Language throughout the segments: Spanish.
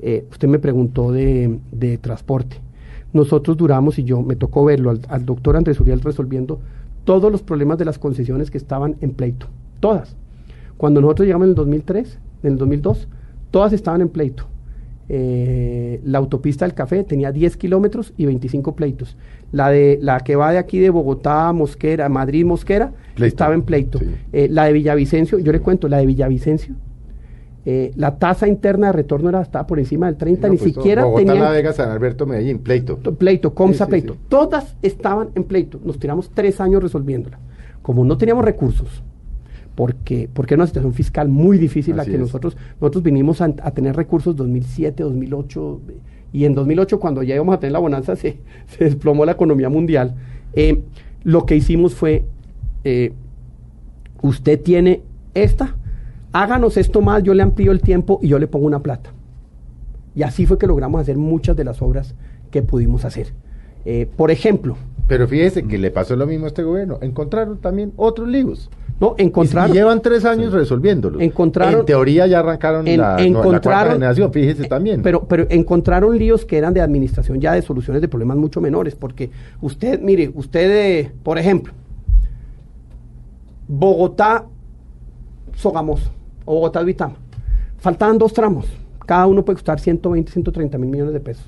Eh, usted me preguntó de, transporte. Nosotros duramos, y yo me tocó verlo al, doctor Andrés Uriel resolviendo todos los problemas de las concesiones que estaban en pleito. Todas. Cuando nosotros llegamos en el 2003, en el 2002, todas estaban en pleito. Eh, la autopista del café tenía 10 kilómetros y 25 pleitos. La, de, la que va de aquí de Bogotá a Mosquera, Madrid Mosquera, estaba en pleito. Eh, la de Villavicencio, yo le cuento, la de Villavicencio eh, la tasa interna de retorno era estaba por encima del 30, ni pues, siquiera Bogotá, La Vega, San Alberto, Medellín, pleito. Pleito, Comsa, pleito. Todas estaban en pleito. Nos tiramos tres años resolviéndola. Como no teníamos recursos, porque, porque era una situación fiscal muy difícil la que nosotros, nosotros vinimos a, tener recursos 2007, 2008, y en 2008 cuando ya íbamos a tener la bonanza se, se desplomó la economía mundial. Eh, lo que hicimos fue, eh, usted tiene esta, háganos esto más, yo le amplío el tiempo y yo le pongo una plata. Y así fue que logramos hacer muchas de las obras que pudimos hacer. Eh, por ejemplo. Pero fíjese que le pasó lo mismo a este gobierno. Encontraron también otros líos. No, encontraron. Y llevan tres años resolviéndolos. Encontraron. En teoría ya arrancaron la, encontraron, fíjese eh, también. Pero, pero encontraron líos que eran de administración ya de soluciones de problemas mucho menores. Porque usted, mire, usted, eh, por ejemplo, Bogotá, Sogamoso o Bogotá Vitama. Faltaban dos tramos. Cada uno puede costar 120, 130 mil millones de pesos.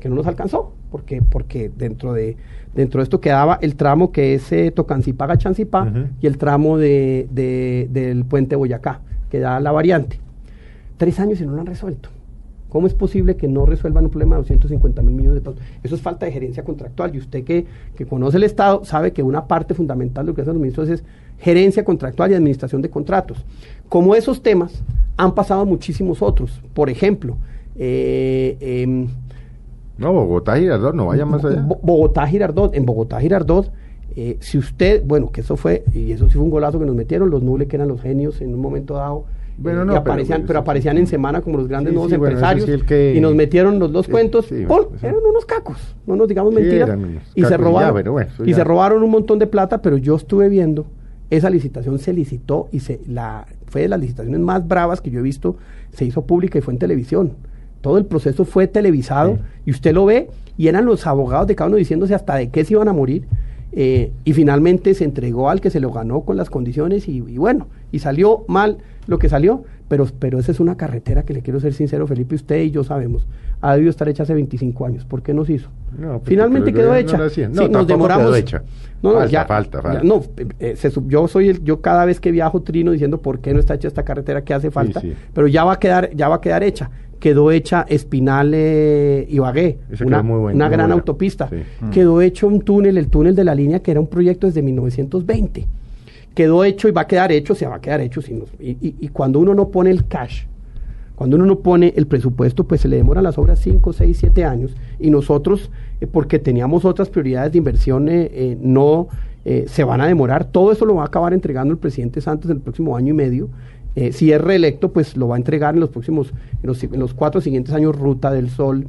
Que no nos alcanzó, porque, porque dentro, de, dentro de esto quedaba el tramo que es eh, Tocancipá, Gachancipá y el tramo de, del puente Boyacá, que da la variante. Tres años y no lo han resuelto. ¿Cómo es posible que no resuelvan un problema de 250 mil millones de pesos? Eso es falta de gerencia contractual. Y usted que, que conoce el Estado sabe que una parte fundamental de lo que hacen los ministros es gerencia contractual y administración de contratos. Como esos temas, han pasado muchísimos otros. Por ejemplo, eh, em, no, Bogotá Girardot, no vaya más allá. Bogotá Girardot, en Bogotá Girardot, eh, si usted, bueno, que eso fue, y eso sí fue un golazo que nos metieron, los nubles que eran los genios en un momento dado, bueno, eh, no, aparecían, pero, aparecían en semana como los grandes nuevos empresarios y nos metieron los dos cuentos, eran unos cacos, no nos digamos mentiras, y se robaron, y se robaron un montón de plata, pero yo estuve viendo esa licitación se licitó y se la fue de las licitaciones más bravas que yo he visto, se hizo pública y fue en televisión. Todo el proceso fue televisado y usted lo ve y eran los abogados de cada uno diciéndose hasta de qué se iban a morir. Eh, y finalmente se entregó al que se lo ganó con las condiciones y, y bueno, y salió mal lo que salió, pero, pero esa es una carretera que le quiero ser sincero, Felipe, usted y yo sabemos, ha debido estar hecha hace 25 años. ¿Por qué no se hizo? No, Finalmente quedó hecha. No, sí, nos demoramos. Quedó hecha. No, falta, ya, falta, falta. no, eh, eh, yo soy el, yo cada vez que viajo trino diciendo por qué no está hecha esta carretera que hace falta, pero ya va a quedar, ya va a quedar hecha. Quedó hecha Espinal eh, Ibagué, una, una gran autopista. Quedó hecho un túnel, el túnel de la línea que era un proyecto desde 1920 quedó hecho y va a quedar hecho, se va a quedar hecho. y, cuando uno no pone el cash, cuando uno no pone el presupuesto, pues se le demoran las obras 5, 6, 7 años. Y nosotros, eh, porque teníamos otras prioridades de inversión, eh, eh, no se van a demorar. Todo eso lo va a acabar entregando el presidente Santos en el próximo año y medio. Si es reelecto, pues lo va a entregar en los próximos, en los, cuatro siguientes años, Ruta del Sol,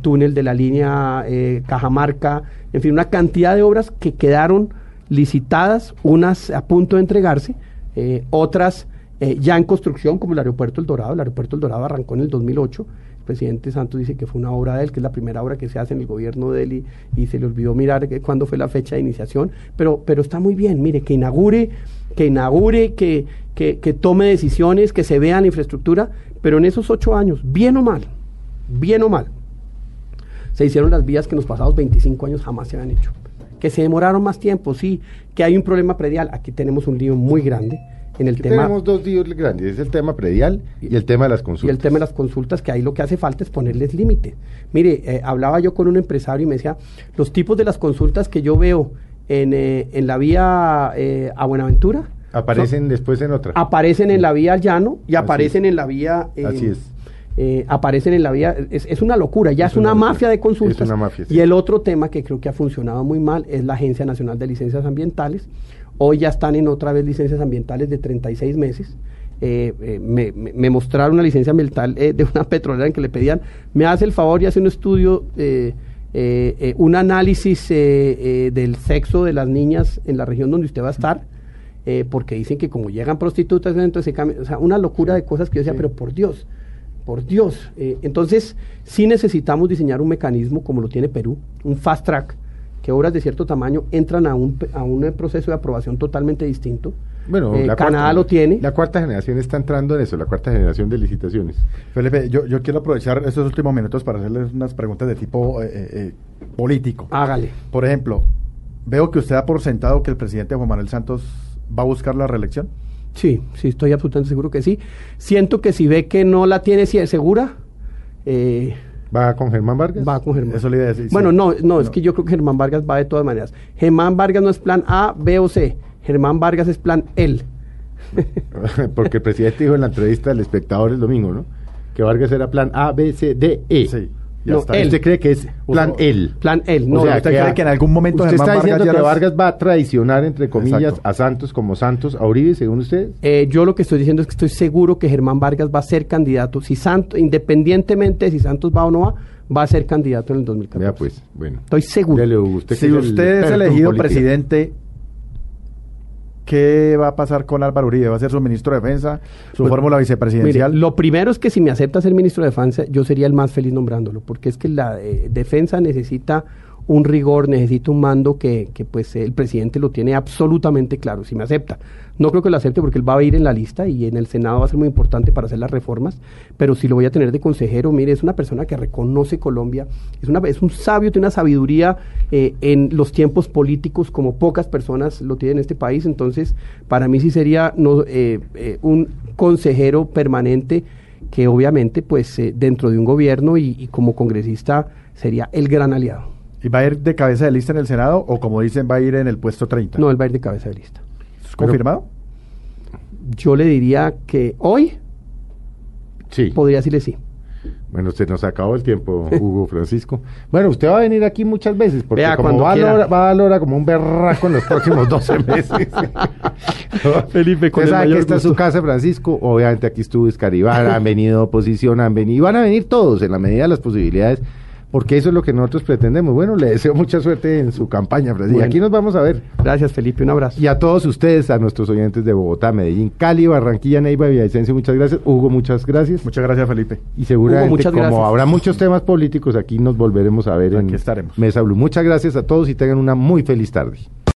túnel de la línea Cajamarca, en fin, una cantidad de obras que quedaron licitadas, unas a punto de entregarse, eh, otras eh, ya en construcción, como el aeropuerto El Dorado. El aeropuerto El Dorado arrancó en el 2008. Presidente Santos dice que fue una obra de él, que es la primera obra que se hace en el gobierno de él y, se le olvidó mirar cuándo fue la fecha de iniciación. Pero, pero está muy bien, mire, que inaugure, que inaugure, que, que, que tome decisiones, que se vea la infraestructura, pero en esos ocho años, bien o mal, bien o mal, se hicieron las vías que en los pasados 25 años jamás se habían hecho que se demoraron más tiempo, sí, que hay un problema predial. Aquí tenemos un lío muy grande en el tema. Tenemos dos líos grandes, es el tema predial y, el tema de las consultas. Y el tema de las consultas, que ahí lo que hace falta es ponerles límites. Mire, eh, hablaba yo con un empresario y me decía, los tipos de las consultas que yo veo en, eh, en la vía eh, a Buenaventura. Aparecen después en otra. Aparecen en la vía al llano y aparecen en la vía... Así es eh, aparecen en la vía. Es, una locura, ya es, una, mafia de consultas. Y el otro tema que creo que ha funcionado muy mal es la Agencia Nacional de Licencias Ambientales. Hoy ya están en otra vez licencias ambientales de 36 meses. Eh, eh, me, mostraron una licencia ambiental de una petrolera en que le pedían, me hace el favor y hace un estudio, un análisis del sexo de las niñas en la región donde usted va a estar, porque dicen que como llegan prostitutas, entonces se cambia, o sea, una locura de cosas que yo decía, pero por Dios, por Dios. Eh, entonces, sí necesitamos diseñar un mecanismo como lo tiene Perú, un fast track, que obras de cierto tamaño entran a un, a un proceso de aprobación totalmente distinto. Bueno, eh, Canadá lo tiene. La cuarta generación está entrando en eso, la cuarta generación de licitaciones. Felipe, yo, yo quiero aprovechar estos últimos minutos para hacerles unas preguntas de tipo eh, político. Hágale. Por ejemplo, veo que usted ha por sentado que el presidente Juan Manuel Santos va a buscar la reelección. Sí, sí, estoy absolutamente seguro que sí. Siento que si ve que no la tiene segura... Eh, ¿Va con Germán Vargas? Va con Germán. Eso le iba a decir. Bueno, no, no, es que yo creo que Germán Vargas va de todas maneras. Germán Vargas no es plan A, B o C. Germán Vargas es plan L. Porque el presidente dijo en la entrevista del espectador el domingo, ¿no? Que Vargas era plan A, B, C, D, E. Sí no, ¿Usted cree que es plan él? Plan él. No, ¿Usted cree que en algún momento usted está diciendo que Vargas va a traicionar, entre comillas, a Santos como Santos a Uribe, según usted? Eh, yo lo que estoy diciendo es que estoy seguro que Germán Vargas va a ser candidato. Si Santos, independientemente de si Santos va o no va, va a ser candidato en el 2014. Ya pues, bueno. Estoy seguro. si usted es elegido presidente ¿Qué va a pasar con Álvaro Uribe? ¿Va a ser su ministro de Defensa, su pues, fórmula vicepresidencial? lo primero es que si me acepta ser ministro de Defensa, yo sería el más feliz nombrándolo, porque es que la eh, defensa necesita un rigor, necesita un mando que, que, pues el presidente lo tiene absolutamente claro, si me acepta. No creo que lo acepte porque él va a ir en la lista y en el Senado va a ser muy importante para hacer las reformas, pero si lo voy a tener de consejero, mire, es una persona que reconoce Colombia, es, una, es un sabio, tiene una sabiduría eh, en los tiempos políticos como pocas personas lo tienen en este país, entonces para mí sí sería no, eh, eh, un consejero permanente que obviamente pues dentro de un gobierno y como congresista sería el gran aliado. ¿Y va a ir de cabeza de lista en el Senado o como dicen va a ir en el puesto 30? No, él va a ir de cabeza de lista. ¿Confirmado? yo le diría que hoy sí. podría decirle sí. Bueno, se nos acabó el tiempo, Hugo Francisco. Bueno, usted va a venir aquí muchas veces, porque como va, a Lora, va a Lora como un berraco en los próximos 12 meses. Felipe, con sabe que esta es su casa, Francisco. Obviamente aquí estuvo Escaribán, han venido oposición, han venido, y van a venir todos en la medida de las posibilidades porque eso es lo que nosotros pretendemos. Bueno, le deseo mucha suerte en su campaña, Y aquí nos vamos a ver. Gracias, Felipe, un abrazo. Y a todos ustedes, a nuestros oyentes de Bogotá, Medellín, Cali, Barranquilla, Neiva, Villavicencio, muchas gracias. Hugo, muchas gracias. Muchas gracias, Felipe. Y seguramente, como habrá muchos temas políticos, aquí nos volveremos a ver aquí en estaremos. Mesa Blue. Muchas gracias a todos y tengan una muy feliz tarde.